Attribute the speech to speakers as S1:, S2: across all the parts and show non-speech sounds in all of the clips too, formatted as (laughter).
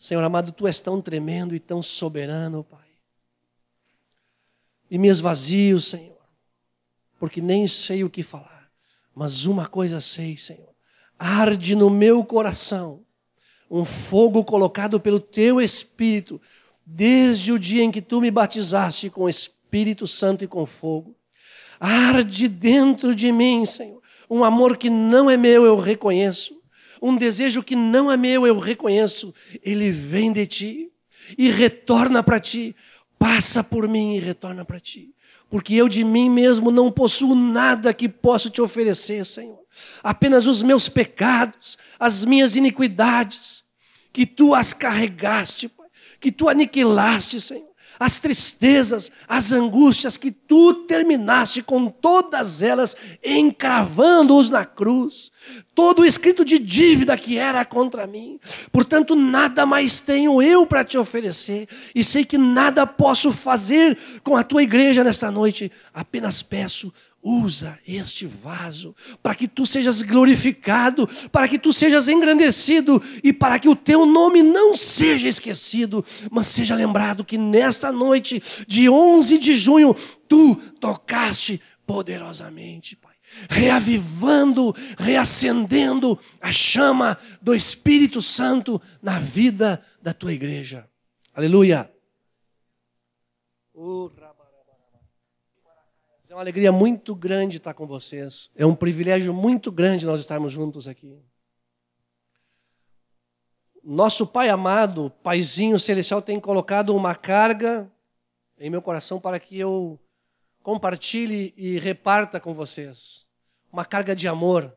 S1: Senhor amado, tu és tão tremendo e tão soberano, Pai. E me esvazio, Senhor, porque nem sei o que falar, mas uma coisa sei, Senhor. Arde no meu coração um fogo colocado pelo teu Espírito, desde o dia em que tu me batizaste com o Espírito Santo e com fogo. Arde dentro de mim, Senhor, um amor que não é meu, eu reconheço um desejo que não é meu, eu reconheço, ele vem de ti e retorna para ti, passa por mim e retorna para ti. Porque eu de mim mesmo não possuo nada que possa te oferecer, Senhor. Apenas os meus pecados, as minhas iniquidades, que tu as carregaste, Pai, que tu aniquilaste, Senhor as tristezas, as angústias que tu terminaste com todas elas, encravando-os na cruz. Todo o escrito de dívida que era contra mim. Portanto, nada mais tenho eu para te oferecer, e sei que nada posso fazer com a tua igreja nesta noite. Apenas peço Usa este vaso para que tu sejas glorificado, para que tu sejas engrandecido e para que o teu nome não seja esquecido, mas seja lembrado que nesta noite de 11 de junho tu tocaste poderosamente, Pai, reavivando, reacendendo a chama do Espírito Santo na vida da tua igreja. Aleluia. Oh, é uma alegria muito grande estar com vocês. É um privilégio muito grande nós estarmos juntos aqui. Nosso Pai amado, Paizinho Celestial, tem colocado uma carga em meu coração para que eu compartilhe e reparta com vocês. Uma carga de amor.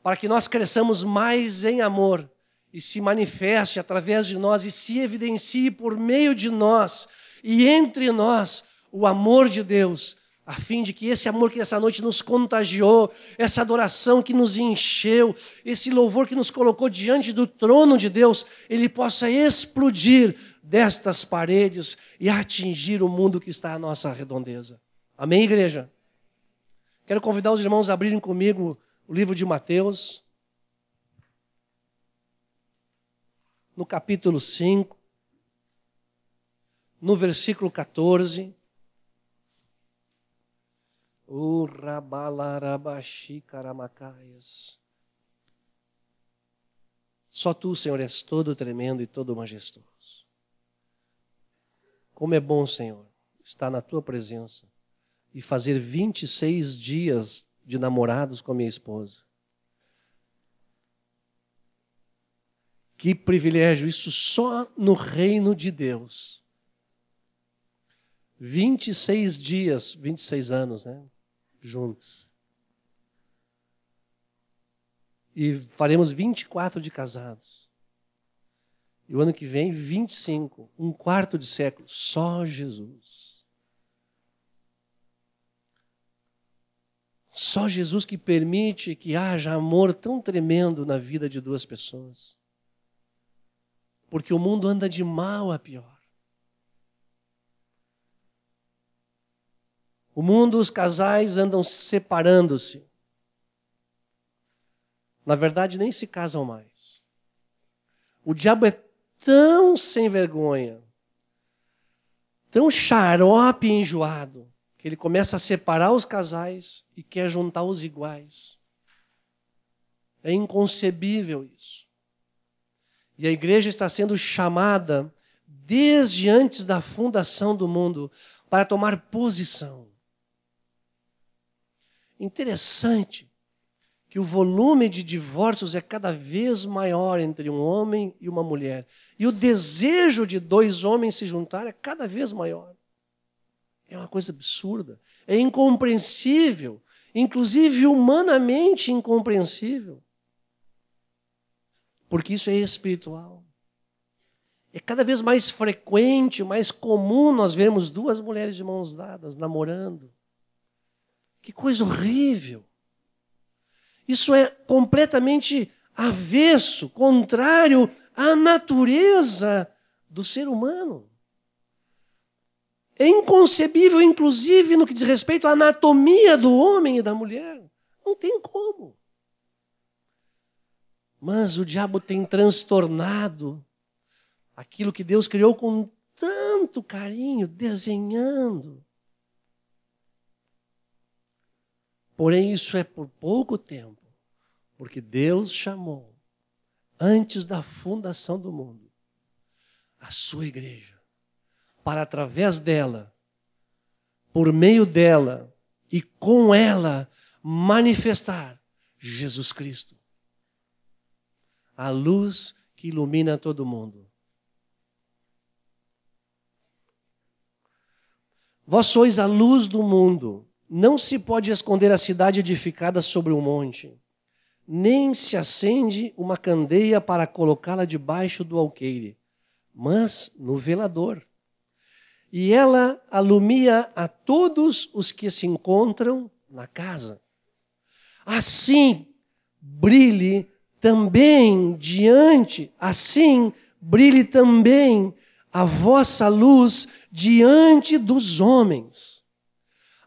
S1: Para que nós cresçamos mais em amor e se manifeste através de nós e se evidencie por meio de nós e entre nós o amor de Deus, a fim de que esse amor que essa noite nos contagiou, essa adoração que nos encheu, esse louvor que nos colocou diante do trono de Deus, ele possa explodir destas paredes e atingir o mundo que está à nossa redondeza. Amém, igreja? Quero convidar os irmãos a abrirem comigo o livro de Mateus, no capítulo 5, no versículo 14. Só tu, Senhor, és todo tremendo e todo majestoso. Como é bom, Senhor, estar na tua presença e fazer 26 dias de namorados com a minha esposa. Que privilégio, isso só no reino de Deus. 26 dias, 26 anos, né? Juntos. E faremos 24 de casados. E o ano que vem, 25, um quarto de século, só Jesus. Só Jesus que permite que haja amor tão tremendo na vida de duas pessoas. Porque o mundo anda de mal a pior. O mundo, os casais andam separando-se. Na verdade, nem se casam mais. O diabo é tão sem vergonha, tão xarope e enjoado, que ele começa a separar os casais e quer juntar os iguais. É inconcebível isso. E a igreja está sendo chamada, desde antes da fundação do mundo, para tomar posição. Interessante que o volume de divórcios é cada vez maior entre um homem e uma mulher. E o desejo de dois homens se juntar é cada vez maior. É uma coisa absurda. É incompreensível. Inclusive humanamente incompreensível. Porque isso é espiritual. É cada vez mais frequente, mais comum nós vermos duas mulheres de mãos dadas namorando. Que coisa horrível. Isso é completamente avesso, contrário à natureza do ser humano. É inconcebível, inclusive, no que diz respeito à anatomia do homem e da mulher. Não tem como. Mas o diabo tem transtornado aquilo que Deus criou com tanto carinho, desenhando. Porém, isso é por pouco tempo, porque Deus chamou, antes da fundação do mundo, a sua igreja, para através dela, por meio dela e com ela, manifestar Jesus Cristo, a luz que ilumina todo mundo. Vós sois a luz do mundo. Não se pode esconder a cidade edificada sobre um monte, nem se acende uma candeia para colocá-la debaixo do alqueire, mas no velador. E ela alumia a todos os que se encontram na casa. Assim brilhe também diante, assim brilhe também a vossa luz diante dos homens.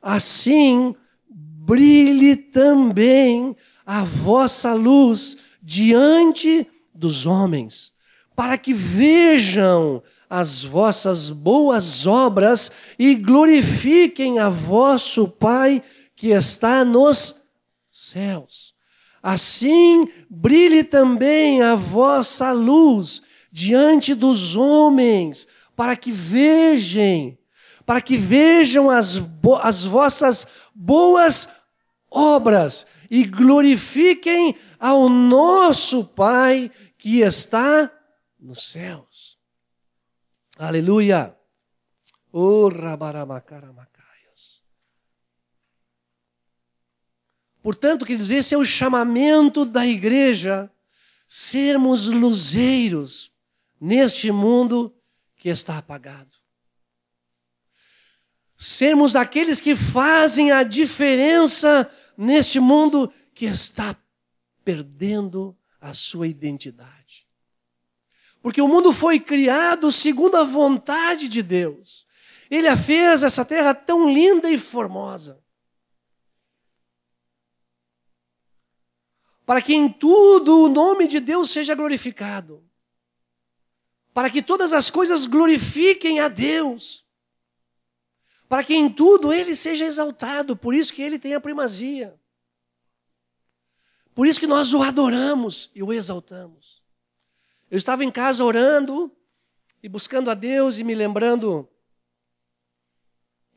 S1: Assim brilhe também a vossa luz diante dos homens, para que vejam as vossas boas obras e glorifiquem a vosso Pai que está nos céus. Assim brilhe também a vossa luz diante dos homens, para que vejam, para que vejam as, as vossas boas obras e glorifiquem ao nosso Pai que está nos céus. Aleluia. Portanto, queridos, esse é o chamamento da igreja sermos luzeiros neste mundo que está apagado. Sermos aqueles que fazem a diferença neste mundo que está perdendo a sua identidade. Porque o mundo foi criado segundo a vontade de Deus. Ele a fez essa terra tão linda e formosa. Para que em tudo o nome de Deus seja glorificado. Para que todas as coisas glorifiquem a Deus. Para que em tudo ele seja exaltado, por isso que ele tem a primazia. Por isso que nós o adoramos e o exaltamos. Eu estava em casa orando e buscando a Deus e me lembrando.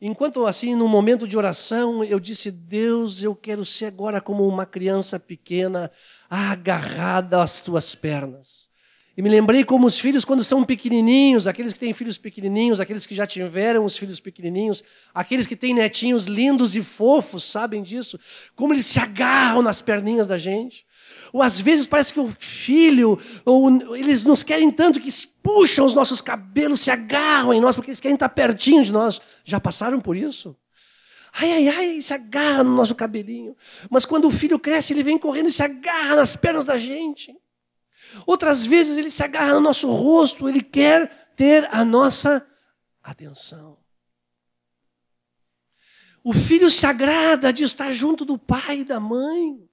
S1: Enquanto assim, num momento de oração, eu disse: Deus, eu quero ser agora como uma criança pequena, agarrada às tuas pernas. E me lembrei como os filhos, quando são pequenininhos, aqueles que têm filhos pequenininhos, aqueles que já tiveram os filhos pequenininhos, aqueles que têm netinhos lindos e fofos, sabem disso? Como eles se agarram nas perninhas da gente. Ou às vezes parece que o filho, ou eles nos querem tanto que puxam os nossos cabelos, se agarram em nós, porque eles querem estar pertinho de nós. Já passaram por isso? Ai, ai, ai, se agarra no nosso cabelinho. Mas quando o filho cresce, ele vem correndo e se agarra nas pernas da gente. Outras vezes ele se agarra no nosso rosto, ele quer ter a nossa atenção. O filho se agrada de estar junto do pai e da mãe.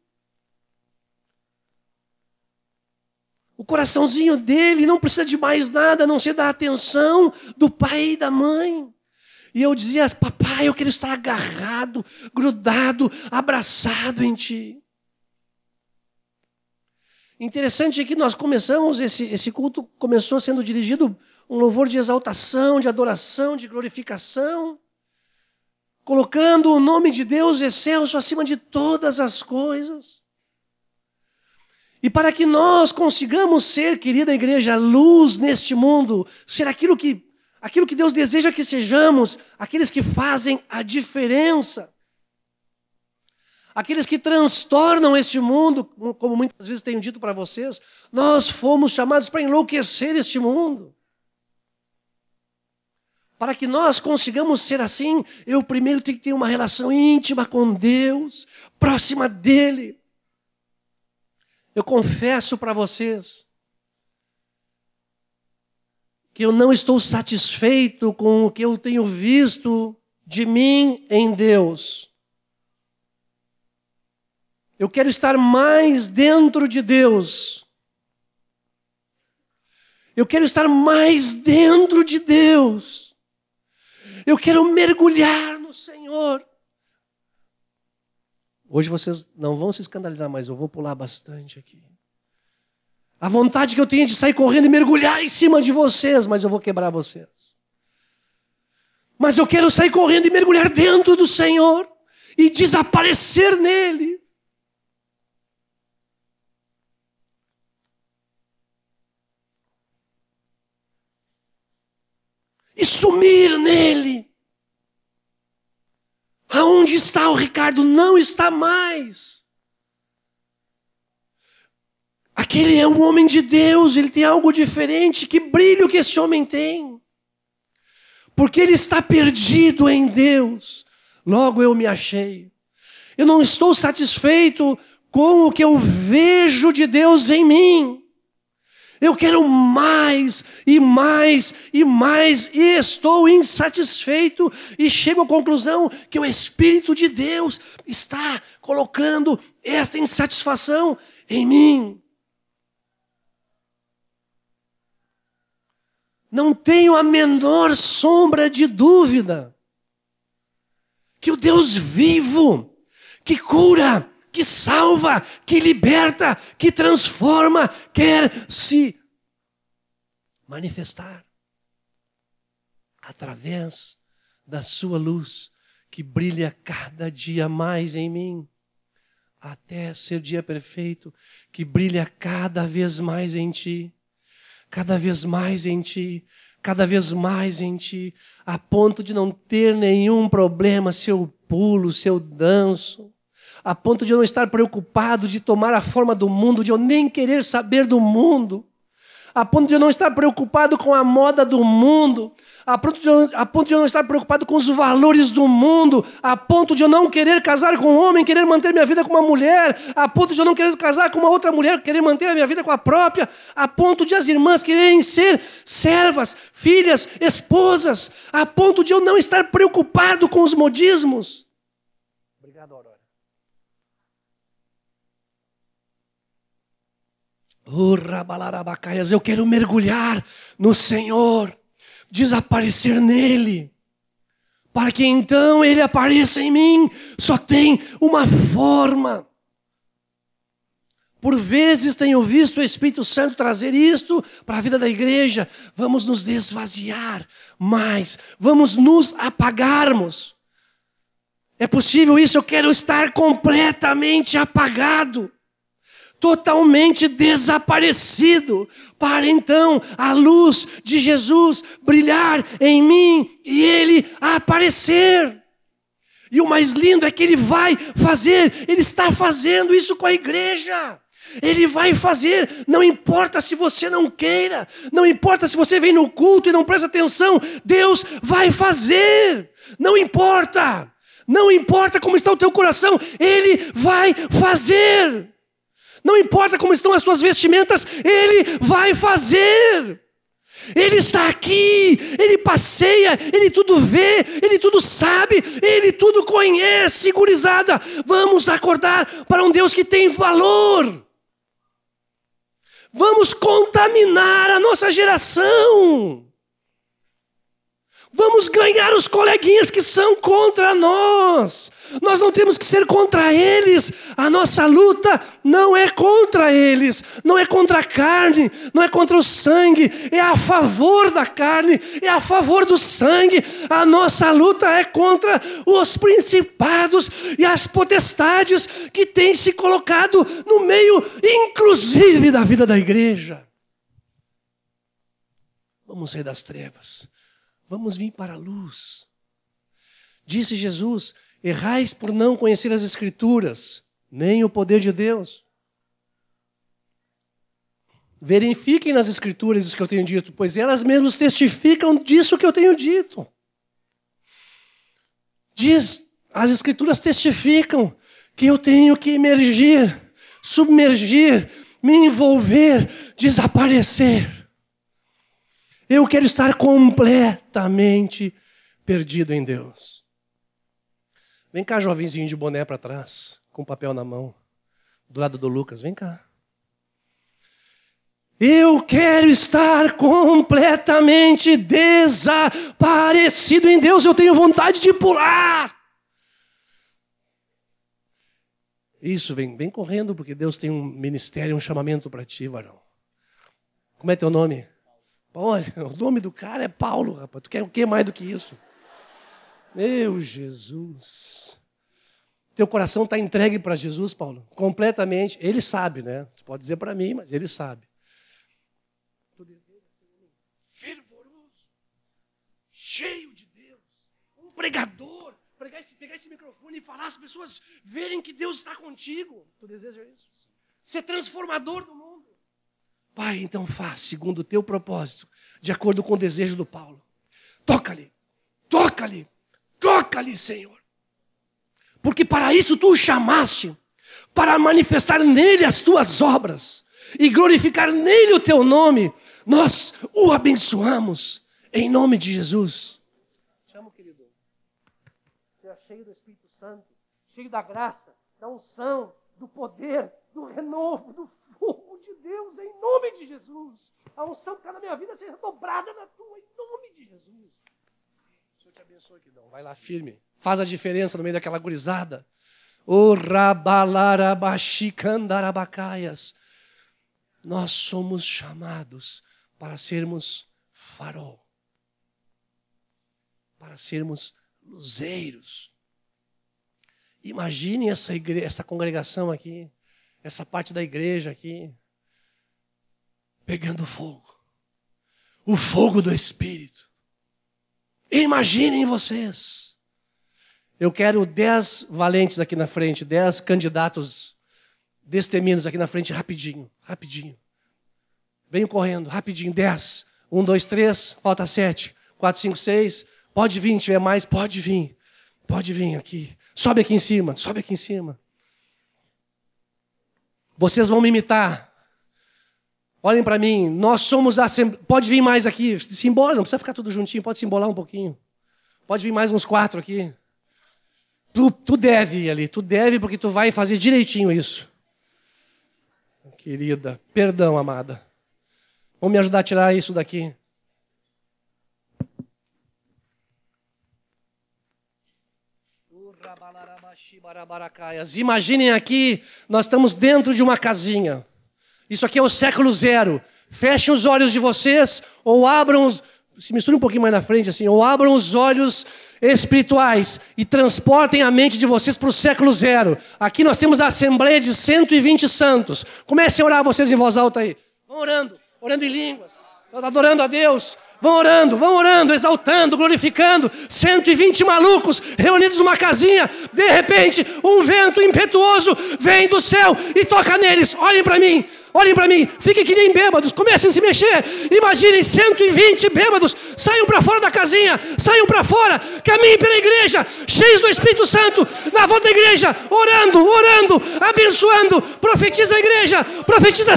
S1: O coraçãozinho dele não precisa de mais nada, a não ser da atenção do pai e da mãe. E eu dizia, papai, eu quero estar agarrado, grudado, abraçado em ti. Interessante é que nós começamos, esse, esse culto começou sendo dirigido um louvor de exaltação, de adoração, de glorificação, colocando o nome de Deus excelso acima de todas as coisas. E para que nós consigamos ser, querida igreja, luz neste mundo, ser aquilo que, aquilo que Deus deseja que sejamos, aqueles que fazem a diferença, aqueles que transtornam este mundo, como muitas vezes tenho dito para vocês, nós fomos chamados para enlouquecer este mundo. Para que nós consigamos ser assim, eu primeiro tenho que ter uma relação íntima com Deus, próxima dEle. Eu confesso para vocês que eu não estou satisfeito com o que eu tenho visto de mim em Deus. Eu quero estar mais dentro de Deus. Eu quero estar mais dentro de Deus. Eu quero mergulhar no Senhor. Hoje vocês não vão se escandalizar, mas eu vou pular bastante aqui. A vontade que eu tenho é de sair correndo e mergulhar em cima de vocês, mas eu vou quebrar vocês. Mas eu quero sair correndo e mergulhar dentro do Senhor e desaparecer nele. E sumir nele. Aonde está o Ricardo? Não está mais. Aquele é um homem de Deus, ele tem algo diferente. Que brilho que esse homem tem. Porque ele está perdido em Deus. Logo eu me achei. Eu não estou satisfeito com o que eu vejo de Deus em mim. Eu quero mais e mais e mais, e estou insatisfeito, e chego à conclusão que o Espírito de Deus está colocando esta insatisfação em mim. Não tenho a menor sombra de dúvida que o Deus vivo, que cura, que salva, que liberta, que transforma, quer se manifestar através da sua luz que brilha cada dia mais em mim, até ser dia perfeito, que brilha cada vez mais em ti cada vez mais em ti, cada vez mais em ti, a ponto de não ter nenhum problema se eu pulo, se eu danço, a ponto de eu não estar preocupado de tomar a forma do mundo, de eu nem querer saber do mundo, a ponto de eu não estar preocupado com a moda do mundo, a ponto, de eu, a ponto de eu não estar preocupado com os valores do mundo, a ponto de eu não querer casar com um homem, querer manter minha vida com uma mulher, a ponto de eu não querer casar com uma outra mulher, querer manter a minha vida com a própria, a ponto de as irmãs quererem ser servas, filhas, esposas, a ponto de eu não estar preocupado com os modismos. Obrigado, Aurora. Oh, eu quero mergulhar no Senhor desaparecer nele, para que então ele apareça em mim. Só tem uma forma. Por vezes tenho visto o Espírito Santo trazer isto para a vida da igreja. Vamos nos desvaziar mais, vamos nos apagarmos. É possível isso? Eu quero estar completamente apagado totalmente desaparecido, para então a luz de Jesus brilhar em mim e ele aparecer. E o mais lindo é que ele vai fazer, ele está fazendo isso com a igreja. Ele vai fazer, não importa se você não queira, não importa se você vem no culto e não presta atenção, Deus vai fazer, não importa, não importa como está o teu coração, Ele vai fazer. Não importa como estão as tuas vestimentas, Ele vai fazer. Ele está aqui, Ele passeia, Ele tudo vê, Ele tudo sabe, Ele tudo conhece, gurizada. Vamos acordar para um Deus que tem valor. Vamos contaminar a nossa geração. Vamos ganhar os coleguinhas que são contra nós. Nós não temos que ser contra eles. A nossa luta não é contra eles, não é contra a carne, não é contra o sangue, é a favor da carne, é a favor do sangue. A nossa luta é contra os principados e as potestades que têm se colocado no meio, inclusive, da vida da igreja. Vamos sair das trevas Vamos vir para a luz. Disse Jesus: Errais por não conhecer as Escrituras, nem o poder de Deus. Verifiquem nas Escrituras isso que eu tenho dito, pois elas mesmas testificam disso que eu tenho dito. Diz, as Escrituras testificam que eu tenho que emergir, submergir, me envolver, desaparecer. Eu quero estar completamente perdido em Deus. Vem cá, jovenzinho de boné para trás, com papel na mão, do lado do Lucas, vem cá. Eu quero estar completamente desaparecido em Deus. Eu tenho vontade de pular. Isso, vem, vem correndo, porque Deus tem um ministério, um chamamento para ti, varão. Como é teu nome? Olha, (laughs) o nome do cara é Paulo, rapaz. Tu quer o que mais do que isso? Meu Jesus. Teu coração está entregue para Jesus, Paulo? Completamente. Ele sabe, né? Tu pode dizer para mim, mas ele sabe. fervoroso, cheio de Deus, um pregador. Esse, pegar esse microfone e falar, as pessoas verem que Deus está contigo. Tu deseja isso? Ser transformador do mundo. Pai, então faz segundo o teu propósito, de acordo com o desejo do Paulo. Toca-lhe, toca-lhe, toca-lhe, Senhor. Porque para isso tu o chamaste, para manifestar nele as tuas obras e glorificar nele o teu nome. Nós o abençoamos em nome de Jesus. Chama, querido. Seja cheio do Espírito Santo, cheio da graça, da unção, do poder, do renovo, do fogo de Deus, em nome de Jesus. A unção que está na minha vida seja dobrada na tua, em nome de Jesus. O Senhor te abençoe, queridão. Vai lá firme. Faz a diferença no meio daquela gurizada. O rabalarabashikandarabacaias. Nós somos chamados para sermos farol, para sermos luzeiros. Imagine essa, igreja, essa congregação aqui, essa parte da igreja aqui, pegando fogo. O fogo do Espírito. Imaginem vocês. Eu quero dez valentes aqui na frente, dez candidatos desteminos aqui na frente, rapidinho, rapidinho. Venho correndo, rapidinho, dez. Um, dois, três, falta sete. Quatro, cinco, seis. Pode vir, tiver mais, pode vir. Pode vir aqui. Sobe aqui em cima, sobe aqui em cima. Vocês vão me imitar. Olhem para mim, nós somos a. Pode vir mais aqui, se embora, não precisa ficar tudo juntinho, pode se embolar um pouquinho. Pode vir mais uns quatro aqui. Tu, tu deve ir ali, tu deve porque tu vai fazer direitinho isso. Querida, perdão, amada. Vamos me ajudar a tirar isso daqui. Imaginem aqui, nós estamos dentro de uma casinha. Isso aqui é o século zero. Fechem os olhos de vocês ou abram, se misture um pouquinho mais na frente assim, ou abram os olhos espirituais e transportem a mente de vocês para o século zero. Aqui nós temos a assembleia de 120 santos. Comecem a orar vocês em voz alta aí. Vão orando, orando em línguas, adorando a Deus. Vão orando, vão orando, exaltando, glorificando. 120 malucos reunidos numa casinha. De repente, um vento impetuoso vem do céu e toca neles. Olhem para mim, olhem para mim. Fiquem que nem bêbados, comecem a se mexer. Imaginem 120 bêbados. Saiam para fora da casinha, saiam para fora. Caminhem pela igreja, cheios do Espírito Santo. Na volta da igreja, orando, orando, abençoando. Profetiza a igreja, profetiza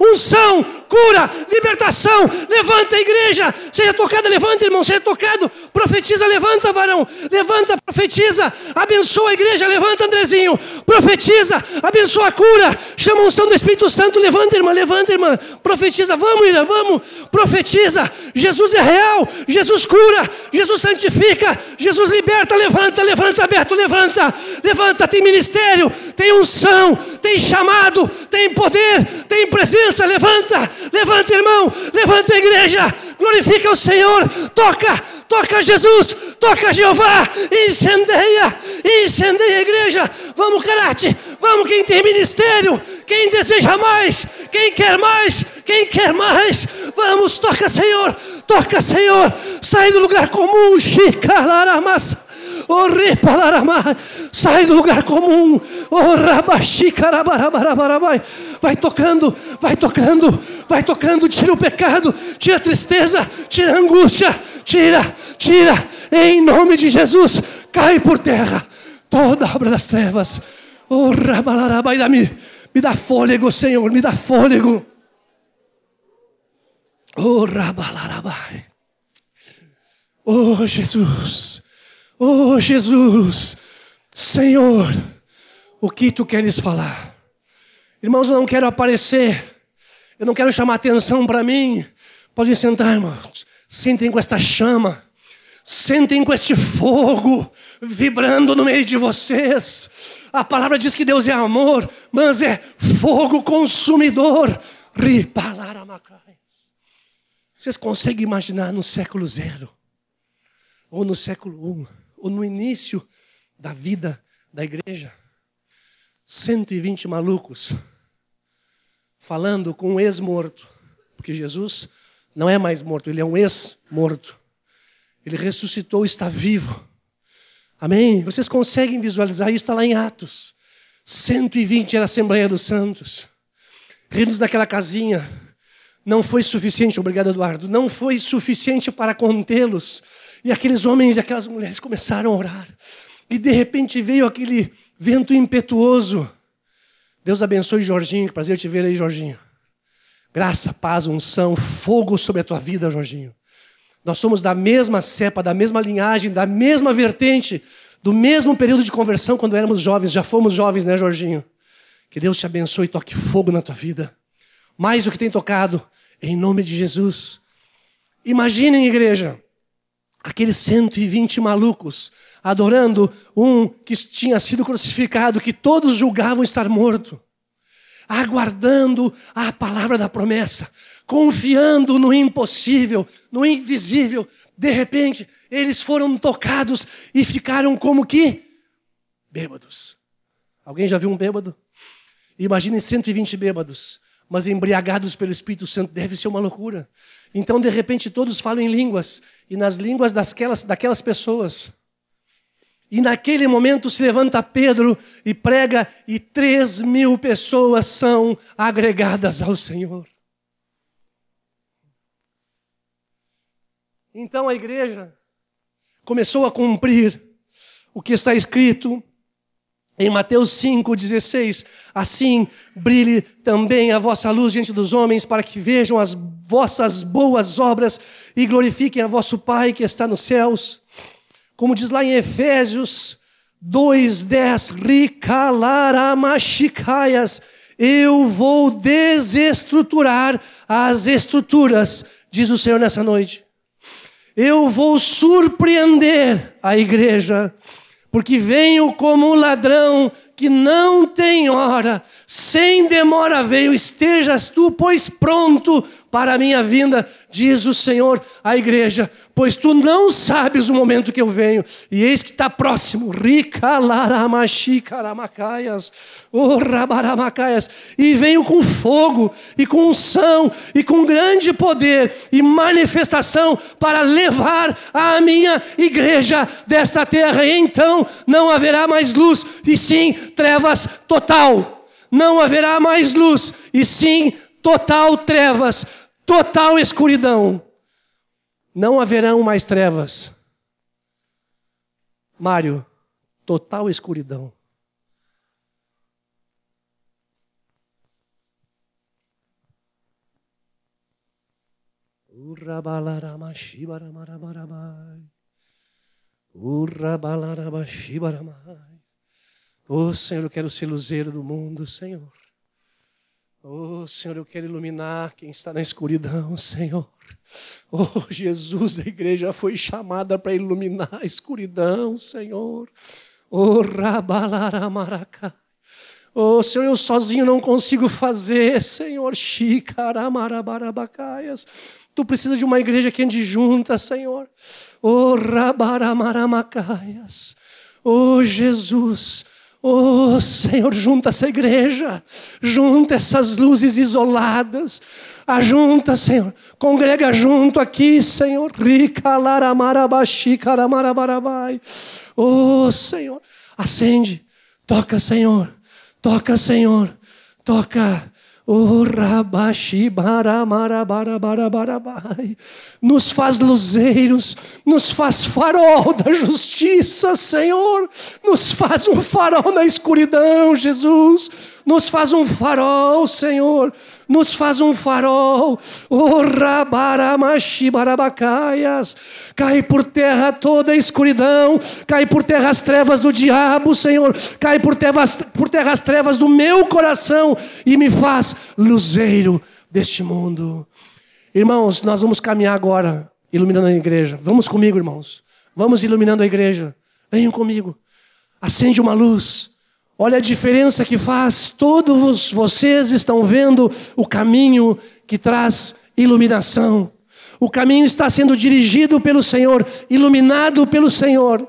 S1: unção, cura, libertação. Levanta a igreja, seja tocada, levanta, irmão, seja tocado. Profetiza, levanta, varão, levanta, profetiza. Abençoa a igreja, levanta, Andrezinho. Profetiza, abençoa a cura. Chama a unção do Espírito Santo, levanta, irmã, levanta, irmã. Profetiza, vamos, irmã, vamos. Profetiza. Jesus é real, Jesus cura, Jesus santifica, Jesus liberta. Levanta, levanta, aberto, levanta, levanta. Tem ministério, tem unção, tem chamado, tem poder, tem presença. Levanta, Levanta, irmão, levanta a igreja, glorifica o Senhor, toca, toca Jesus, toca Jeová, incendeia, incendeia a igreja. Vamos, Karate, vamos, quem tem ministério, quem deseja mais, quem quer mais, quem quer mais, vamos, toca, Senhor, toca, Senhor, sai do lugar comum, Chicararamas. Sai do lugar comum. Vai tocando, vai tocando, vai tocando. Tira o pecado, tira a tristeza, tira a angústia. Tira, tira. Em nome de Jesus, cai por terra toda obra das trevas. Oh, me, me dá fôlego, Senhor, me dá fôlego. Oh, rabalarabai. Oh, Jesus. Oh Jesus, Senhor, o que tu queres falar? Irmãos, eu não quero aparecer, Eu não quero chamar atenção para mim. Podem sentar, irmãos. Sentem com esta chama. Sentem com este fogo vibrando no meio de vocês. A palavra diz que Deus é amor, mas é fogo consumidor. Vocês conseguem imaginar no século zero, ou no século um, ou no início da vida da igreja, 120 malucos falando com um ex-morto, porque Jesus não é mais morto, ele é um ex-morto. Ele ressuscitou, está vivo. Amém? Vocês conseguem visualizar isso? Está lá em Atos. 120 era a Assembleia dos Santos. Rindo daquela casinha. Não foi suficiente, obrigado Eduardo, não foi suficiente para contê-los. E aqueles homens e aquelas mulheres começaram a orar. E de repente veio aquele vento impetuoso. Deus abençoe Jorginho, que prazer te ver aí, Jorginho. Graça, paz, unção, fogo sobre a tua vida, Jorginho. Nós somos da mesma cepa, da mesma linhagem, da mesma vertente, do mesmo período de conversão quando éramos jovens. Já fomos jovens, né, Jorginho? Que Deus te abençoe e toque fogo na tua vida. Mais do que tem tocado, em nome de Jesus. Imaginem, igreja, aqueles 120 malucos adorando um que tinha sido crucificado, que todos julgavam estar morto, aguardando a palavra da promessa, confiando no impossível, no invisível. De repente, eles foram tocados e ficaram como que bêbados. Alguém já viu um bêbado? Imaginem 120 bêbados, mas embriagados pelo Espírito Santo, deve ser uma loucura. Então, de repente, todos falam em línguas, e nas línguas daquelas, daquelas pessoas. E naquele momento se levanta Pedro e prega, e três mil pessoas são agregadas ao Senhor. Então a igreja começou a cumprir o que está escrito em Mateus 5,16, assim brilhe também a vossa luz diante dos homens, para que vejam as vossas boas obras e glorifiquem a vosso Pai que está nos céus. Como diz lá em Efésios 2,10, Ricalaramachicaias, eu vou desestruturar as estruturas, diz o Senhor nessa noite. Eu vou surpreender a igreja porque venho como um ladrão que não tem hora, sem demora veio, estejas tu, pois pronto para a minha vinda, diz o Senhor à igreja, pois tu não sabes o momento que eu venho, e eis que está próximo, ricalaramachikaramacaias, oh, rabaramacaias, e venho com fogo, e com unção, e com grande poder, e manifestação, para levar a minha igreja desta terra, e então não haverá mais luz, e sim trevas total, não haverá mais luz, e sim total trevas, total escuridão. Não haverão mais trevas. Mário, total escuridão. Oh Senhor, eu quero ser luzeiro do mundo, Senhor. Oh, Senhor, eu quero iluminar quem está na escuridão, Senhor. Oh, Jesus, a igreja foi chamada para iluminar a escuridão, Senhor. Oh, Rabalaramaracá. Oh, Senhor, eu sozinho não consigo fazer, Senhor. Xicaramarabacaias. Tu precisa de uma igreja que ande junta, Senhor. Oh, Rabaramaramacaias. Oh, Jesus. Oh Senhor, junta essa igreja, junta essas luzes isoladas, ajunta, Senhor, congrega junto aqui, Senhor. Rica laramarabaxi caramarabarabai. Oh Senhor, acende, toca, Senhor, toca, Senhor, toca. Oh, nos faz luzeiros, nos faz farol da justiça, Senhor, nos faz um farol na escuridão, Jesus, nos faz um farol, Senhor, nos faz um farol. Oh, rabaramachibarabacaia,s Cai por terra toda a escuridão, cai por terra as trevas do diabo, Senhor, cai por terra, por terra as trevas do meu coração e me faz luzeiro deste mundo. Irmãos, nós vamos caminhar agora, iluminando a igreja. Vamos comigo, irmãos. Vamos iluminando a igreja. Venham comigo. Acende uma luz. Olha a diferença que faz. Todos vocês estão vendo o caminho que traz iluminação. O caminho está sendo dirigido pelo Senhor, iluminado pelo Senhor.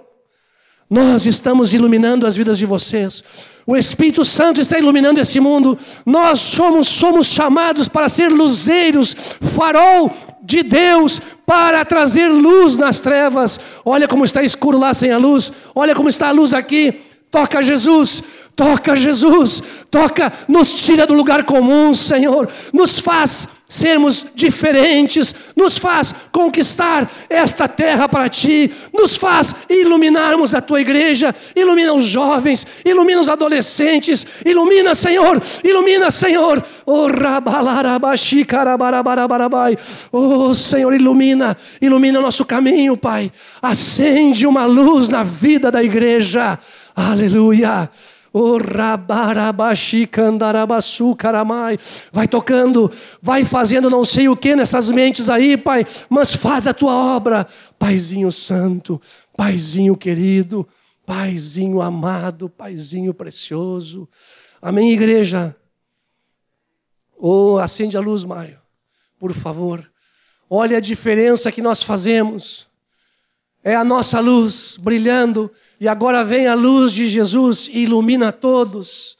S1: Nós estamos iluminando as vidas de vocês. O Espírito Santo está iluminando esse mundo. Nós somos, somos chamados para ser luzeiros, farol de Deus para trazer luz nas trevas. Olha como está escuro lá sem a luz. Olha como está a luz aqui. Toca Jesus, toca Jesus, toca, nos tira do lugar comum, Senhor, nos faz sermos diferentes, nos faz conquistar esta terra para ti, nos faz iluminarmos a tua igreja, ilumina os jovens, ilumina os adolescentes, ilumina, Senhor, ilumina, Senhor. Oh, oh Senhor, ilumina, ilumina o nosso caminho, Pai. Acende uma luz na vida da igreja. Aleluia. Caramai. Vai tocando, vai fazendo não sei o que nessas mentes aí, Pai, mas faz a tua obra. Paizinho santo, Paizinho querido, Paizinho amado, Paizinho precioso. Amém, igreja? Oh, acende a luz, Maio, por favor. Olha a diferença que nós fazemos. É a nossa luz brilhando e agora vem a luz de Jesus e ilumina todos.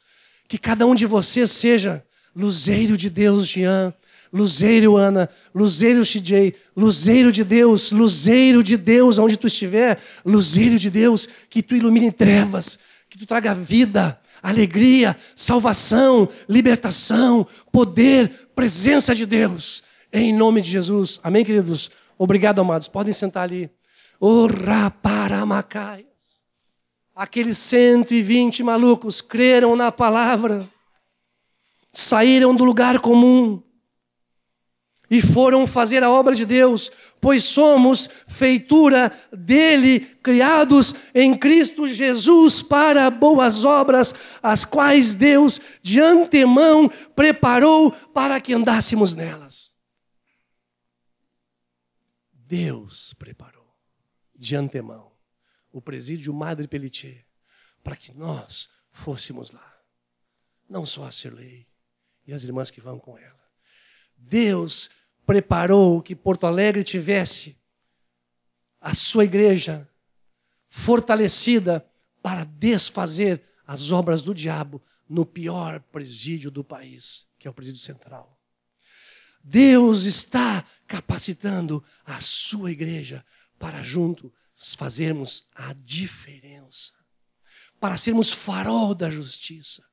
S1: Que cada um de vocês seja luzeiro de Deus, Jean. Luzeiro, Ana. Luzeiro, CJ. Luzeiro de Deus. Luzeiro de Deus, onde tu estiver. Luzeiro de Deus. Que tu ilumine trevas. Que tu traga vida, alegria, salvação, libertação, poder, presença de Deus. Em nome de Jesus. Amém, queridos? Obrigado, amados. Podem sentar ali. Ora para Macai. Aqueles 120 malucos creram na palavra, saíram do lugar comum e foram fazer a obra de Deus, pois somos feitura dele, criados em Cristo Jesus para boas obras, as quais Deus de antemão preparou para que andássemos nelas. Deus preparou de antemão o presídio Madre Pelletier, para que nós fôssemos lá. Não só a Cirlei e as irmãs que vão com ela. Deus preparou que Porto Alegre tivesse a sua igreja fortalecida para desfazer as obras do diabo no pior presídio do país, que é o presídio central. Deus está capacitando a sua igreja para junto fazermos a diferença, para sermos farol da justiça,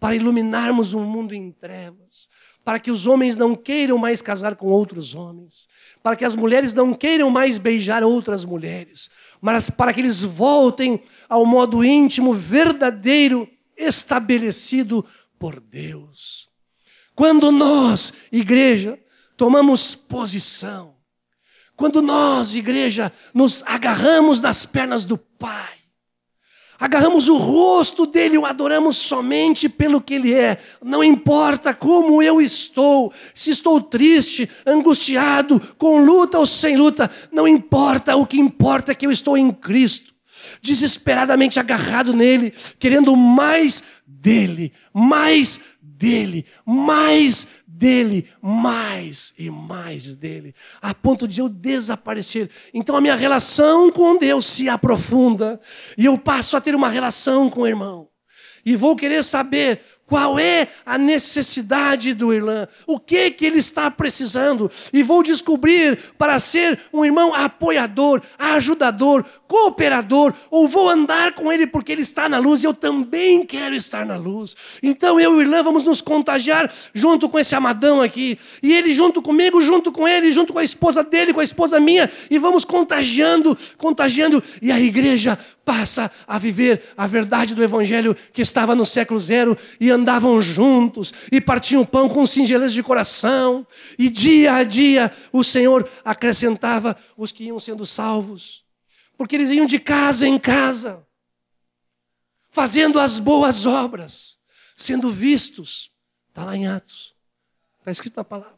S1: para iluminarmos um mundo em trevas, para que os homens não queiram mais casar com outros homens, para que as mulheres não queiram mais beijar outras mulheres, mas para que eles voltem ao modo íntimo, verdadeiro, estabelecido por Deus. Quando nós, igreja, tomamos posição, quando nós, igreja, nos agarramos nas pernas do Pai, agarramos o rosto dele e o adoramos somente pelo que ele é, não importa como eu estou, se estou triste, angustiado, com luta ou sem luta, não importa, o que importa é que eu estou em Cristo, desesperadamente agarrado nele, querendo mais dele, mais dele, mais dele, mais e mais dele, a ponto de eu desaparecer. Então a minha relação com Deus se aprofunda e eu passo a ter uma relação com o irmão. E vou querer saber qual é a necessidade do irmão? O que que ele está precisando? E vou descobrir para ser um irmão apoiador, ajudador, cooperador, ou vou andar com ele porque ele está na luz e eu também quero estar na luz. Então eu e o irmão vamos nos contagiar junto com esse amadão aqui, e ele junto comigo, junto com ele, junto com a esposa dele, com a esposa minha, e vamos contagiando, contagiando, e a igreja passa a viver a verdade do evangelho que estava no século zero e andavam juntos e partiam pão com singeleza de coração, e dia a dia o Senhor acrescentava os que iam sendo salvos, porque eles iam de casa em casa, fazendo as boas obras, sendo vistos. Está lá em Atos, está escrito na palavra.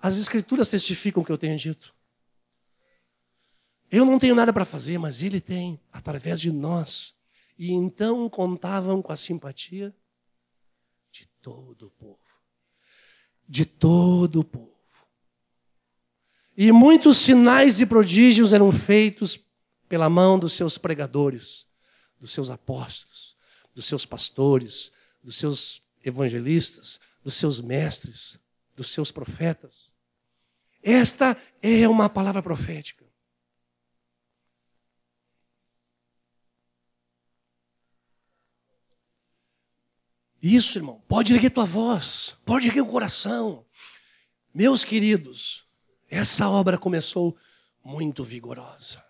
S1: As Escrituras testificam o que eu tenho dito. Eu não tenho nada para fazer, mas Ele tem, através de nós. E então contavam com a simpatia de todo o povo. De todo o povo. E muitos sinais e prodígios eram feitos pela mão dos seus pregadores, dos seus apóstolos, dos seus pastores, dos seus evangelistas, dos seus mestres, dos seus profetas. Esta é uma palavra profética. Isso, irmão, pode erguer tua voz, pode erguer o coração. Meus queridos, essa obra começou muito vigorosa.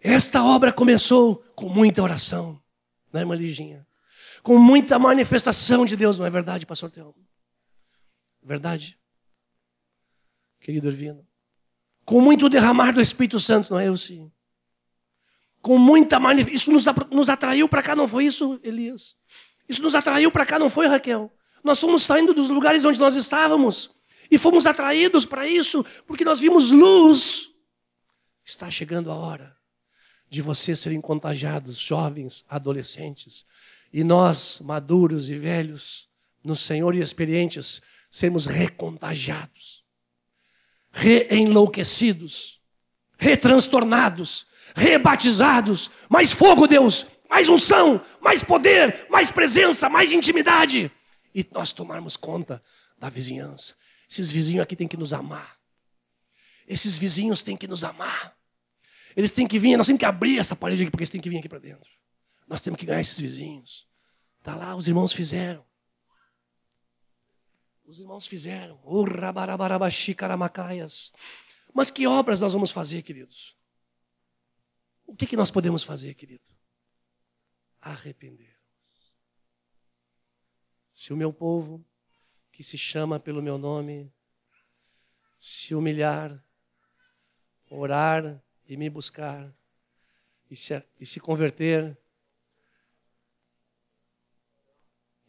S1: Esta obra começou com muita oração, não é, irmã Liginha? Com muita manifestação de Deus, não é verdade, pastor Teão? Verdade? Querido Ervino. Com muito derramar do Espírito Santo, não é, eu sim? Com muita manifestação. Isso nos, nos atraiu para cá, não foi isso, Elias? Isso nos atraiu para cá, não foi, Raquel? Nós fomos saindo dos lugares onde nós estávamos e fomos atraídos para isso, porque nós vimos luz. Está chegando a hora de vocês serem contagiados, jovens, adolescentes, e nós, maduros e velhos, no Senhor e experientes, sermos recontagiados, reenlouquecidos, retranstornados, rebatizados. Mais fogo, Deus, mais unção, mais poder, mais presença, mais intimidade. E nós tomarmos conta da vizinhança. Esses vizinhos aqui têm que nos amar. Esses vizinhos têm que nos amar. Eles têm que vir, nós temos que abrir essa parede aqui, porque eles têm que vir aqui para dentro. Nós temos que ganhar esses vizinhos. Está lá, os irmãos fizeram. Os irmãos fizeram. Mas que obras nós vamos fazer, queridos? O que, que nós podemos fazer, querido? Arrepender. Se o meu povo que se chama pelo meu nome, se humilhar, orar e me buscar, e se, e se converter,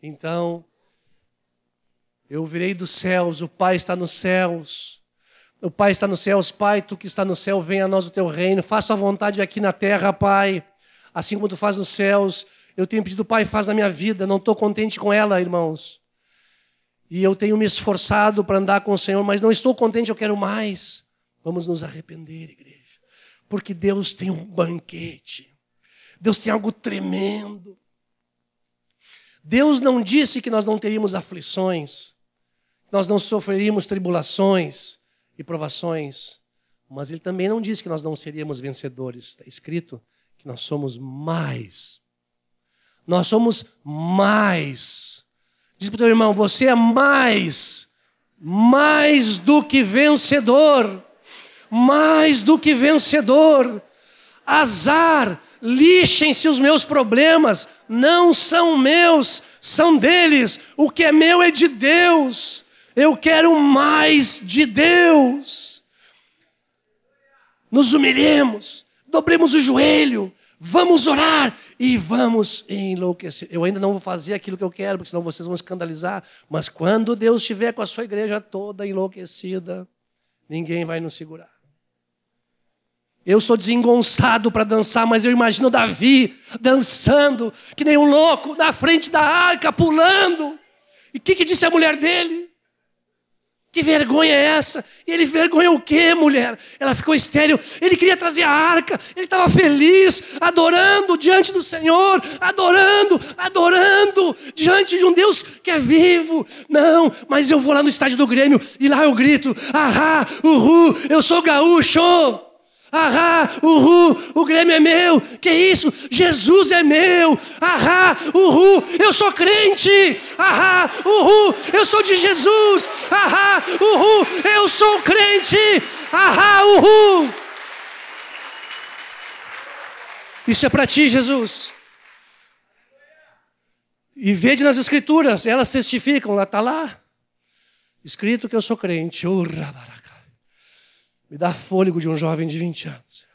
S1: então eu virei dos céus, o Pai está nos céus. O Pai está nos céus, Pai, tu que está no céu, venha a nós o teu reino. Faça a vontade aqui na terra, Pai, assim como tu faz nos céus. Eu tenho pedido, Pai, faz na minha vida. Não estou contente com ela, irmãos. E eu tenho me esforçado para andar com o Senhor, mas não estou contente, eu quero mais. Vamos nos arrepender, igreja. Porque Deus tem um banquete. Deus tem algo tremendo. Deus não disse que nós não teríamos aflições, nós não sofreríamos tribulações e provações, mas Ele também não disse que nós não seríamos vencedores. Está escrito que nós somos mais. Nós somos mais Diz para o teu irmão: você é mais, mais do que vencedor. Mais do que vencedor. Azar, lixem-se os meus problemas, não são meus, são deles. O que é meu é de Deus. Eu quero mais de Deus. Nos humilhemos, dobremos o joelho, vamos orar e vamos enlouquecer. Eu ainda não vou fazer aquilo que eu quero, porque senão vocês vão escandalizar. Mas quando Deus estiver com a sua igreja toda enlouquecida, ninguém vai nos segurar. Eu sou desengonçado para dançar, mas eu imagino Davi dançando, que nem um louco, na frente da arca, pulando. E o que, que disse a mulher dele? Que vergonha é essa? E ele vergonha o quê, mulher? Ela ficou estéril. Ele queria trazer a arca. Ele estava feliz, adorando diante do Senhor, adorando, adorando diante de um Deus que é vivo. Não, mas eu vou lá no estádio do Grêmio e lá eu grito: ahá, uhul, eu sou gaúcho. Ahá, uhul, o Grêmio é meu. Que isso? Jesus é meu. Ahá, uhul, eu sou crente. Ahá, uhul, eu sou de Jesus. Ahá, uhul, eu sou crente. Ahá, uhul. Isso é para ti, Jesus. E vede nas escrituras, elas testificam, lá está lá, escrito que eu sou crente. Oh, me dá fôlego de um jovem de 20 anos.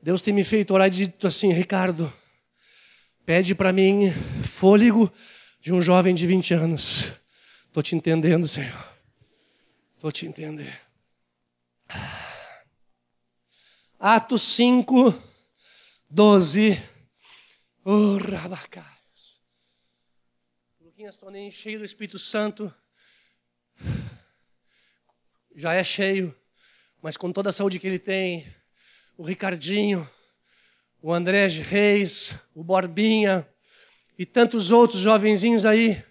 S1: Deus tem me feito orar e dito assim, Ricardo, pede para mim fôlego de um jovem de 20 anos. Estou te entendendo, Senhor. Estou te entendendo. Atos 5, 12. Oh. Luquinhas, estou nem cheio do Espírito Santo. Já é cheio, mas com toda a saúde que ele tem, o Ricardinho, o André Reis, o Borbinha e tantos outros jovenzinhos aí,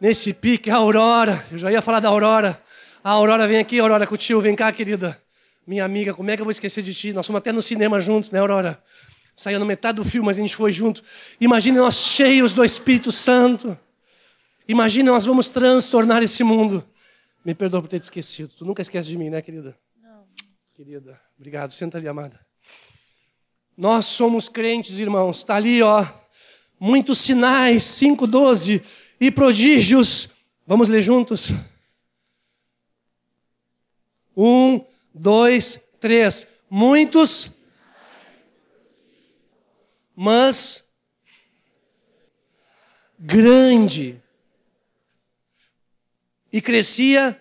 S1: nesse pique, a Aurora, eu já ia falar da Aurora. A Aurora vem aqui, Aurora, com o tio, vem cá, querida. Minha amiga, como é que eu vou esquecer de ti? Nós fomos até no cinema juntos, né, Aurora? Saiu no metade do filme, mas a gente foi junto. Imagine nós cheios do Espírito Santo. Imagine nós vamos transtornar esse mundo. Me perdoa por ter te esquecido. Tu nunca esquece de mim, né, querida? Não. Querida, obrigado. Senta ali, amada. Nós somos crentes, irmãos. Está ali, ó. Muitos sinais, 5,12. E prodígios. Vamos ler juntos? Um, dois, três. Muitos. Mas. Grande. E crescia.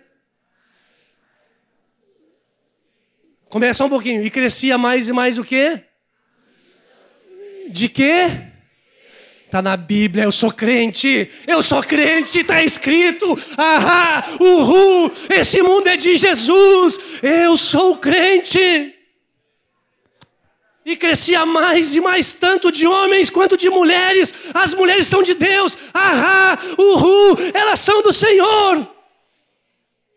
S1: Começa um pouquinho. E crescia mais e mais o quê? De quê? Está na Bíblia, eu sou crente, eu sou crente, está escrito, ahá, uhul, esse mundo é de Jesus, eu sou crente. E crescia mais e mais, tanto de homens quanto de mulheres, as mulheres são de Deus, ahá, uhul, elas são do Senhor.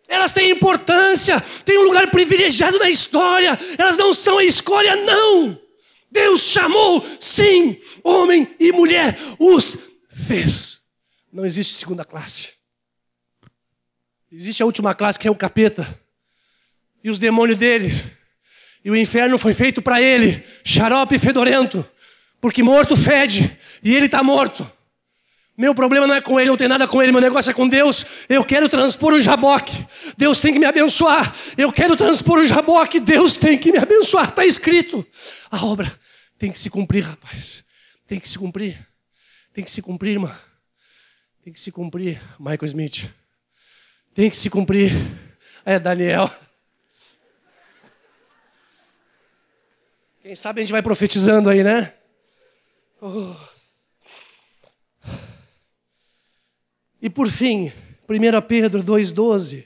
S1: Elas têm importância, têm um lugar privilegiado na história, elas não são a escolha, não. Deus chamou, sim, homem e mulher, os fez. Não existe segunda classe. Existe a última classe que é o capeta. E os demônios dele. E o inferno foi feito para ele, xarope fedorento. Porque morto fede, e ele está morto. Meu problema não é com ele, não tem nada com ele, meu negócio é com Deus. Eu quero transpor o jaboque. Deus tem que me abençoar. Eu quero transpor o jaboque. Deus tem que me abençoar. Está escrito. A obra tem que se cumprir, rapaz. Tem que se cumprir. Tem que se cumprir, irmã. Tem que se cumprir, Michael Smith. Tem que se cumprir. É, Daniel. Quem sabe a gente vai profetizando aí, né? Oh. E por fim, 1 Pedro 2,12.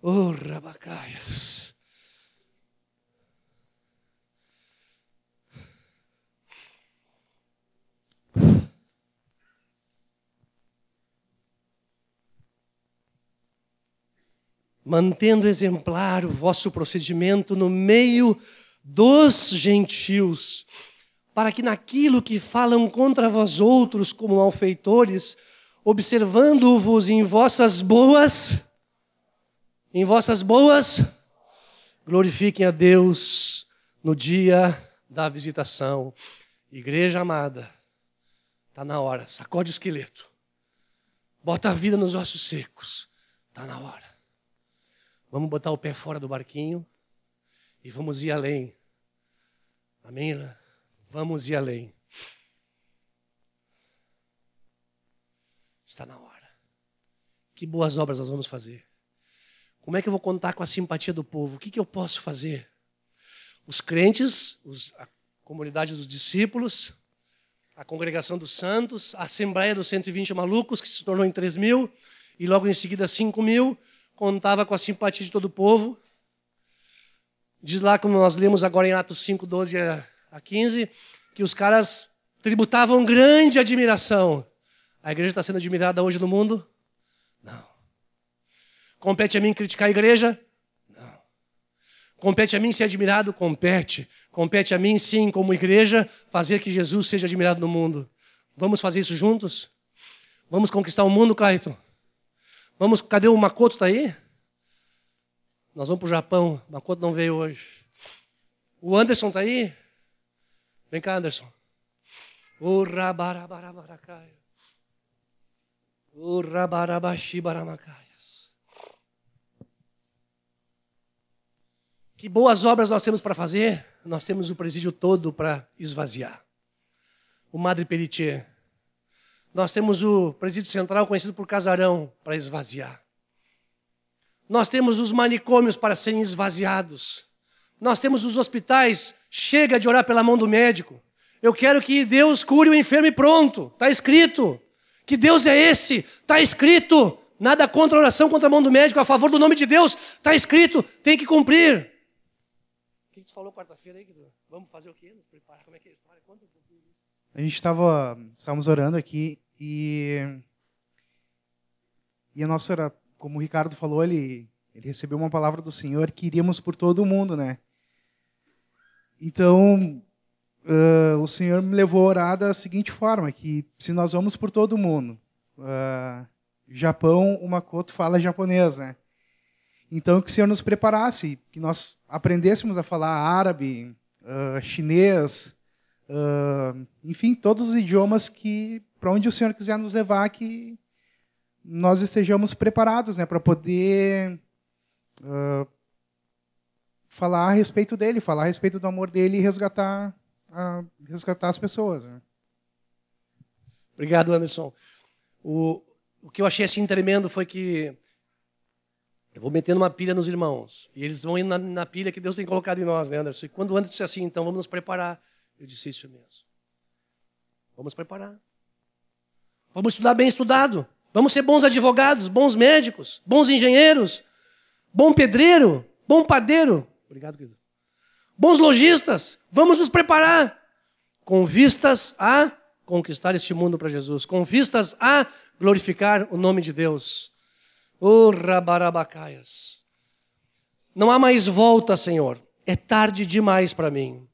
S1: Oh, rabacaias. Mantendo exemplar o vosso procedimento no meio dos gentios, para que naquilo que falam contra vós outros como malfeitores, observando-vos em vossas boas, em vossas boas, glorifiquem a Deus no dia da visitação. Igreja amada, está na hora, sacode o esqueleto, bota a vida nos ossos secos, está na hora. Vamos botar o pé fora do barquinho e vamos ir além. Amém? Vamos ir além. Está na hora. Que boas obras nós vamos fazer? Como é que eu vou contar com a simpatia do povo? O que, que eu posso fazer? Os crentes, os, a comunidade dos discípulos, a congregação dos santos, a assembleia dos 120 malucos, que se tornou em 3 mil, e logo em seguida 5 mil, contava com a simpatia de todo o povo. Diz lá, como nós lemos agora em Atos 5, 12 a 15, que os caras tributavam grande admiração a igreja está sendo admirada hoje no mundo? Não. Compete a mim criticar a igreja? Não. Compete a mim ser admirado? Compete. Compete a mim, sim, como igreja, fazer que Jesus seja admirado no mundo. Vamos fazer isso juntos? Vamos conquistar o mundo, Clayton? Vamos, cadê o Makoto? Está aí? Nós vamos para o Japão. Makoto não veio hoje. O Anderson está aí? Vem cá, Anderson. O rabarabarabaracai. Que boas obras nós temos para fazer? Nós temos o presídio todo para esvaziar. O Madre Pelletier. Nós temos o presídio central conhecido por casarão para esvaziar. Nós temos os manicômios para serem esvaziados. Nós temos os hospitais, chega de orar pela mão do médico. Eu quero que Deus cure o enfermo e pronto. Está escrito. Que Deus é esse? Está escrito. Nada contra a oração contra a mão do médico, a favor do nome de Deus. Está escrito. Tem que cumprir. O que tu falou quarta-feira aí? Vamos fazer o quê? Nos preparar? Como é que é a história? Conta um pouquinho.
S2: A gente estava estávamos orando aqui e e a nossa como o Ricardo falou, ele ele recebeu uma palavra do Senhor que iríamos por todo o mundo, né? Então, uh, o Senhor me levou a orar da seguinte forma, que se nós vamos por todo mundo, uh, Japão, o Makoto fala japonês, né? Então, que o Senhor nos preparasse, que nós aprendêssemos a falar árabe, uh, chinês, enfim, todos os idiomas que, para onde o Senhor quiser nos levar, que nós estejamos preparados, né, para poder falar a respeito dele, falar a respeito do amor dele e resgatar, uh, resgatar as pessoas. Né?
S1: Obrigado, Anderson. O, o que eu achei assim tremendo foi que eu vou metendo uma pilha nos irmãos. E eles vão indo na, na, pilha que Deus tem colocado em nós, né, Anderson? E quando o Anderson disse assim, então vamos nos preparar. Eu disse isso mesmo. Vamos preparar. Vamos estudar bem estudado. Vamos ser bons advogados, bons médicos, bons engenheiros, bom pedreiro, bom padeiro. Obrigado, querido. Bons lojistas, vamos nos preparar com vistas a conquistar este mundo para Jesus, com vistas a glorificar o nome de Deus. Oh, rabarabacaias. Não há mais volta, Senhor. É tarde demais para mim.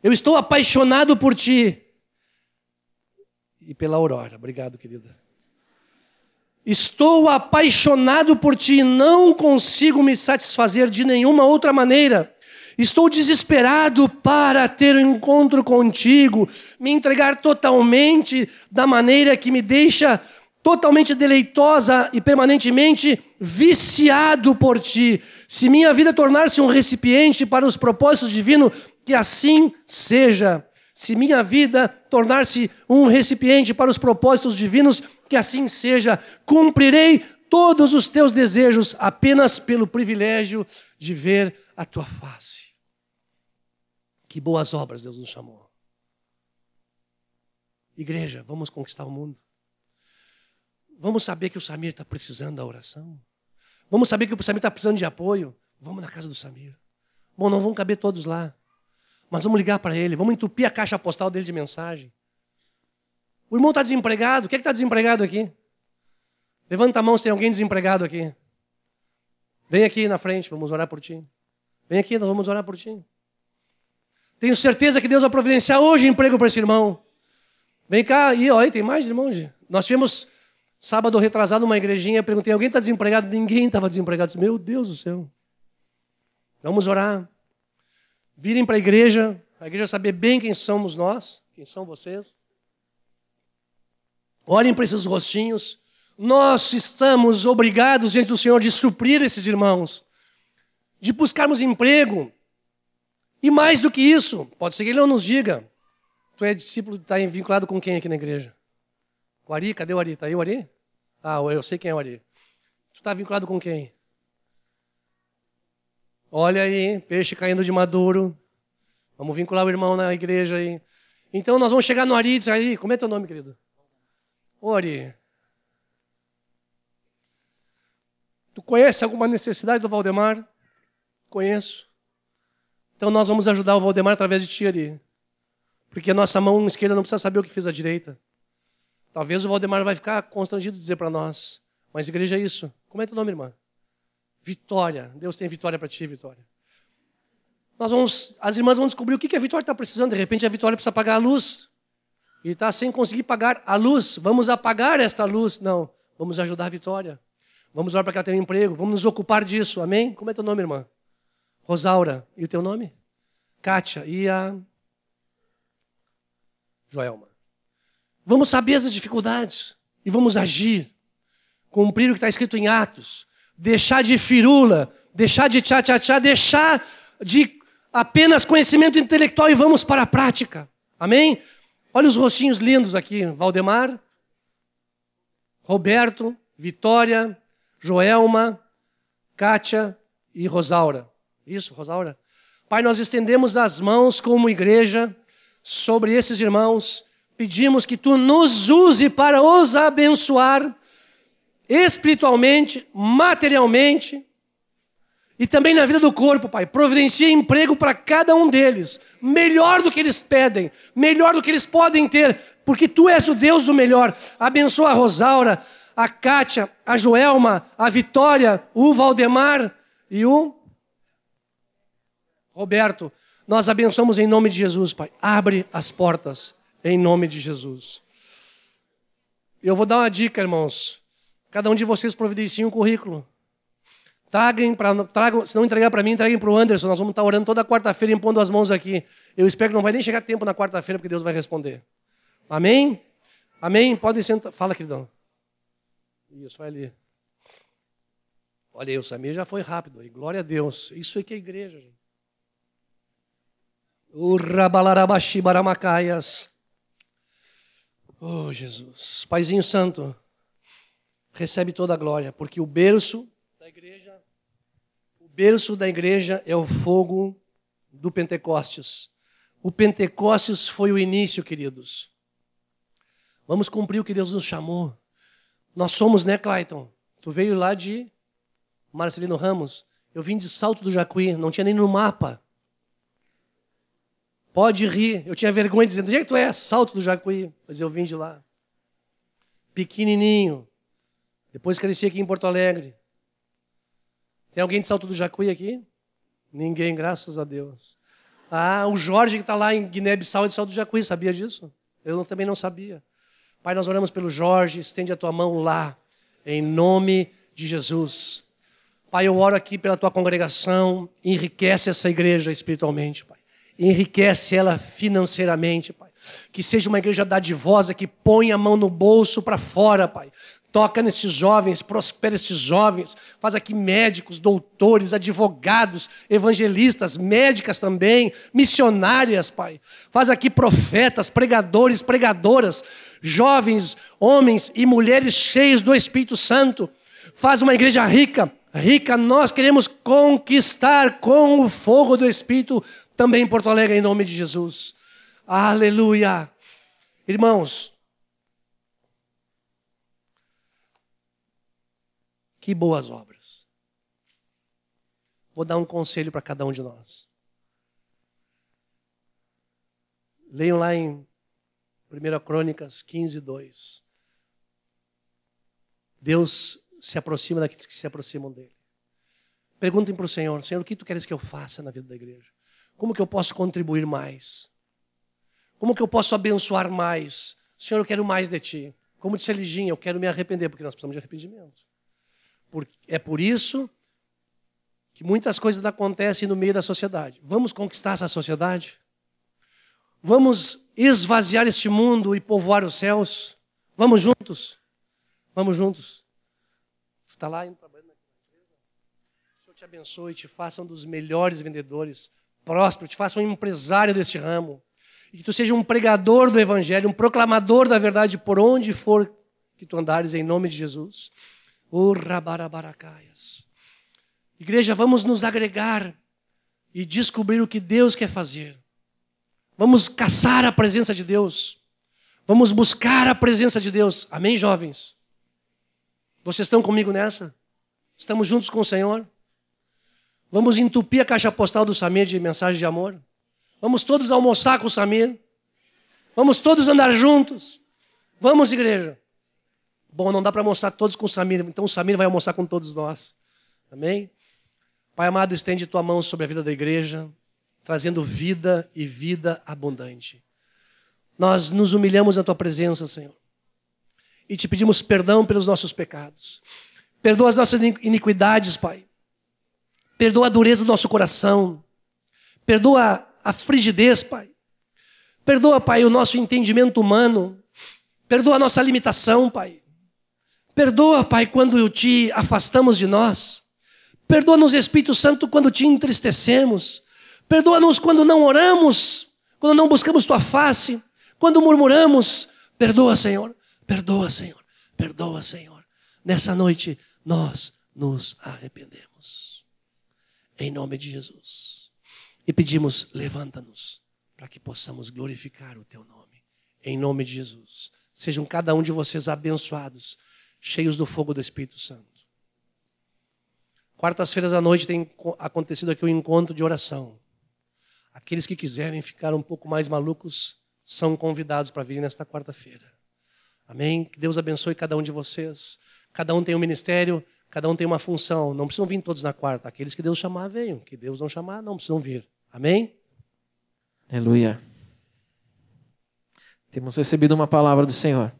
S1: Eu estou apaixonado por Ti e pela aurora. Obrigado, querida. Estou apaixonado por ti, não consigo me satisfazer de nenhuma outra maneira. Estou desesperado para ter um encontro contigo, me entregar totalmente da maneira que me deixa totalmente deleitosa e permanentemente viciado por ti. Se minha vida tornar-se um recipiente para os propósitos divinos, que assim seja. Se minha vida tornar-se um recipiente para os propósitos divinos, que assim seja. Cumprirei todos os teus desejos apenas pelo privilégio de ver a tua face. Que boas obras Deus nos chamou. Igreja, vamos conquistar o mundo. Vamos saber que o Samir está precisando da oração. Vamos saber que o Samir está precisando de apoio. Vamos na casa do Samir. Bom, não vão caber todos lá. Mas vamos ligar para ele, vamos entupir a caixa postal dele de mensagem. O irmão está desempregado. Quem é que está desempregado aqui? Levanta a mão se tem alguém desempregado aqui. Vem aqui na frente, vamos orar por ti. Vem aqui, nós vamos orar por ti. Tenho certeza que Deus vai providenciar hoje emprego para esse irmão. Vem cá, e olha, tem mais irmãos. Nós tivemos sábado retrasado uma igrejinha, perguntei, alguém está desempregado? Ninguém estava desempregado. Meu Deus do céu. Vamos orar. Virem para a igreja, a igreja saber bem quem somos nós, quem são vocês. Olhem para esses rostinhos. Nós estamos obrigados diante do Senhor de suprir esses irmãos, de buscarmos emprego. E mais do que isso, pode ser que ele não nos diga. Tu é discípulo, está vinculado com quem aqui na igreja? O Ari, cadê o Ari? Está aí o Ari? Ah, eu sei quem é o Ari. Tu está vinculado com quem? Olha aí, peixe caindo de maduro. Vamos vincular o irmão na igreja aí. Então nós vamos chegar no Ari e dizer, Ari, como é teu nome, querido? Ô Ari, tu conhece alguma necessidade do Valdemar? Conheço. Então nós vamos ajudar o Valdemar através de ti, Ari. Porque a nossa mão esquerda não precisa saber o que fez a direita. Talvez o Valdemar vai ficar constrangido de dizer para nós. Mas igreja é isso. Como é teu nome, irmã? Vitória. Deus tem vitória para ti, Vitória. Nós vamos, as irmãs vão descobrir o que a Vitória está precisando. De repente a Vitória precisa pagar a luz. E está sem conseguir pagar a luz. Vamos apagar esta luz. Não, vamos ajudar a Vitória. Vamos orar para que ela tenha um emprego. Vamos nos ocupar disso. Amém? Como é teu nome, irmã? Rosaura. E o teu nome? Kátia. E a Joelma. Vamos saber as dificuldades e vamos agir. Cumprir o que está escrito em Atos deixar de firula, deixar de tchá-tchá-tchá, deixar de apenas conhecimento intelectual e vamos para a prática. Amém? Olha os rostinhos lindos aqui. Valdemar, Roberto, Vitória, Joelma, Kátia e Rosaura. Isso, Rosaura? Pai, nós estendemos as mãos como igreja sobre esses irmãos, pedimos que tu nos use para os abençoar espiritualmente, materialmente e também na vida do corpo, Pai. Providencia emprego para cada um deles, melhor do que eles pedem, melhor do que eles podem ter, porque tu és o Deus do melhor. Abençoa a Rosaura, a Kátia, a Joelma, a Vitória, o Valdemar e o Roberto. Nós abençoamos em nome de Jesus, Pai. Abre as portas em nome de Jesus. Eu vou dar uma dica, irmãos. Cada um de vocês providencie um currículo. Tragam, pra, tragam se não entregar para mim, entreguem para o Anderson. Nós vamos estar orando toda quarta-feira, impondo as mãos aqui. Eu espero que não vai nem chegar tempo na quarta-feira, porque Deus vai responder. Amém? Amém? Podem sentar. Fala, queridão. Isso, vai ali. Olha aí, o Samir já foi rápido. E glória a Deus. Isso aqui é igreja, gente. O rabalarabaxi baramacaias. Oh, Jesus. Paizinho Santo, recebe toda a glória, porque o berço da igreja, o berço da igreja é o fogo do Pentecostes. O Pentecostes foi o início, queridos. Vamos cumprir o que Deus nos chamou. Nós somos, né, Clayton? Tu veio lá de Marcelino Ramos. Eu vim de Salto do Jacuí, não tinha nem no mapa. Pode rir. Eu tinha vergonha dizendo, onde é que tu é? Salto do Jacuí. Mas eu vim de lá. Pequenininho. Depois cresci aqui em Porto Alegre. Tem alguém de Salto do Jacuí aqui? Ninguém, graças a Deus. Ah, o Jorge que está lá em Guiné-Bissau é de Salto do Jacuí, sabia disso? Eu também não sabia. Pai, nós oramos pelo Jorge, estende a tua mão lá, em nome de Jesus. Pai, eu oro aqui pela tua congregação, enriquece essa igreja espiritualmente, Pai. Enriquece ela financeiramente, Pai. Que seja uma igreja dadivosa, que põe a mão no bolso para fora, Pai. Toca nesses jovens, prospera esses jovens. Faz aqui médicos, doutores, advogados, evangelistas, médicas também, missionárias, Pai. Faz aqui profetas, pregadores, pregadoras, jovens, homens e mulheres cheios do Espírito Santo. Faz uma igreja rica, rica. Nós queremos conquistar com o fogo do Espírito também em Porto Alegre, em nome de Jesus. Aleluia. Irmãos, Que boas obras. Vou dar um conselho para cada um de nós. Leiam lá em 1 Crônicas 15, 2. Deus se aproxima daqueles que se aproximam dele. Perguntem para o Senhor: Senhor, o que tu queres que eu faça na vida da igreja? Como que eu posso contribuir mais? Como que eu posso abençoar mais? Senhor, eu quero mais de ti. Como disse a Liginha, eu quero me arrepender, porque nós precisamos de arrependimento. É por isso que muitas coisas acontecem no meio da sociedade. Vamos conquistar essa sociedade? Vamos esvaziar este mundo e povoar os céus? Vamos juntos? Vamos juntos. Está lá indo trabalhando na empresa? O Senhor te abençoe e te faça um dos melhores vendedores, próspero, te faça um empresário deste ramo. E que tu seja um pregador do Evangelho, um proclamador da verdade por onde for que tu andares, em nome de Jesus. Urrabarabaracaias. Igreja, vamos nos agregar e descobrir o que Deus quer fazer. Vamos caçar a presença de Deus. Vamos buscar a presença de Deus. Amém, jovens? Vocês estão comigo nessa? Estamos juntos com o Senhor? Vamos entupir a caixa postal do Samir de mensagem de amor? Vamos todos almoçar com o Samir? Vamos todos andar juntos? Vamos, igreja. Bom, não dá para almoçar todos com o Samir, então o Samir vai almoçar com todos nós. Amém? Pai amado, estende tua mão sobre a vida da igreja, trazendo vida e vida abundante. Nós nos humilhamos na tua presença, Senhor, e te pedimos perdão pelos nossos pecados. Perdoa as nossas iniquidades, Pai. Perdoa a dureza do nosso coração. Perdoa a frigidez, Pai. Perdoa, Pai, o nosso entendimento humano. Perdoa a nossa limitação, Pai. Perdoa, Pai, quando te afastamos de nós. Perdoa-nos, Espírito Santo, quando te entristecemos. Perdoa-nos quando não oramos, quando não buscamos tua face, quando murmuramos. Perdoa, Senhor. Perdoa, Senhor. Perdoa, Senhor. Nessa noite, nós nos arrependemos. Em nome de Jesus. E pedimos, levanta-nos, para que possamos glorificar o teu nome. Em nome de Jesus. Sejam cada um de vocês abençoados, cheios do fogo do Espírito Santo. Quartas-feiras à noite tem acontecido aqui o um encontro de oração. Aqueles que quiserem ficar um pouco mais malucos são convidados para virem nesta quarta-feira. Amém? Que Deus abençoe cada um de vocês. Cada um tem um ministério, cada um tem uma função. Não precisam vir todos na quarta. Aqueles que Deus chamar, venham. Que Deus não chamar, não precisam vir. Amém?
S3: Aleluia. Temos recebido uma palavra do Senhor.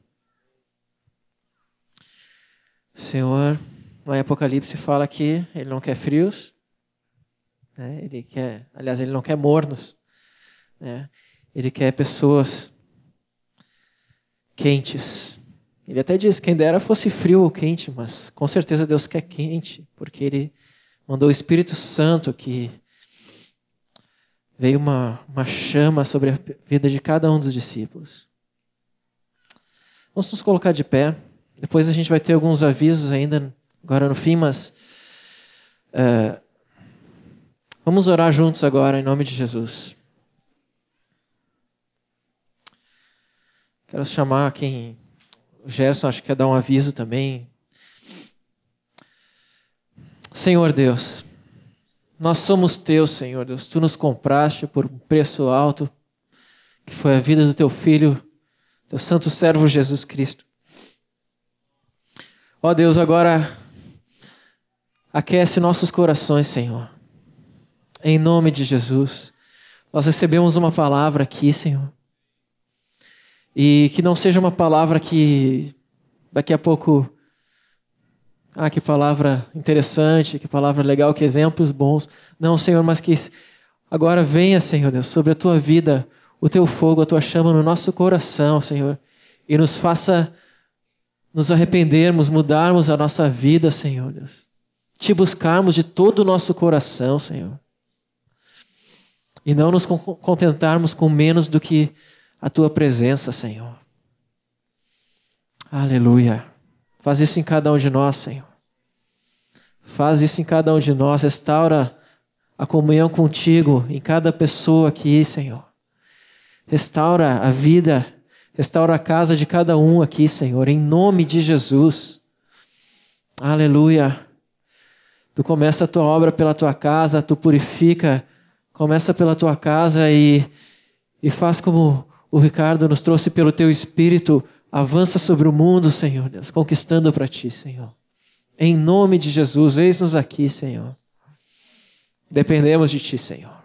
S3: O Senhor, no Apocalipse, fala que Ele não quer frios, né? ele quer, aliás, Ele não quer mornos, né? Ele quer pessoas quentes. Ele até diz: quem dera fosse frio ou quente, mas com certeza Deus quer quente, porque Ele mandou o Espírito Santo que veio uma, uma chama sobre a vida de cada um dos discípulos. Vamos nos colocar de pé. Depois a gente vai ter alguns avisos ainda, agora no fim, mas. Uh, vamos orar juntos agora, em nome de Jesus. Quero chamar quem. O Gerson acho que quer dar um aviso também. Senhor Deus, nós somos teus, Senhor Deus. Tu nos compraste por um preço alto, que foi a vida do teu filho, teu santo servo Jesus Cristo. Ó Deus, agora aquece nossos corações, Senhor. Em nome de Jesus. Nós recebemos uma palavra aqui, Senhor. E que não seja uma palavra que daqui a pouco. Ah, que palavra interessante, que palavra legal, que exemplos bons. Não, Senhor, mas que agora venha, Senhor Deus, sobre a tua vida, o teu fogo, a tua chama no nosso coração, Senhor, e nos faça nos arrependermos, mudarmos a nossa vida, Senhor Deus. Te buscarmos de todo o nosso coração, Senhor. E não nos contentarmos com menos do que a tua presença, Senhor. Aleluia. Faz isso em cada um de nós, Senhor. Faz isso em cada um de nós. Restaura a comunhão contigo em cada pessoa aqui, Senhor. Restaura a vida, restaura a casa de cada um aqui, Senhor, em nome de Jesus. Aleluia. Tu começa a tua obra pela tua casa, tu purifica, começa pela tua casa e, e faz como o Ricardo nos trouxe pelo teu espírito, avança sobre o mundo, Senhor Deus, conquistando para ti, Senhor. Em nome de Jesus, eis-nos aqui, Senhor. Dependemos de ti, Senhor.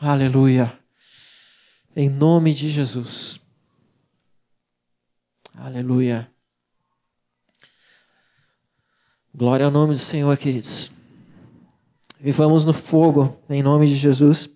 S3: Aleluia. Em nome de Jesus. Aleluia. Glória ao nome do Senhor, queridos. Vivamos no fogo, em nome de Jesus.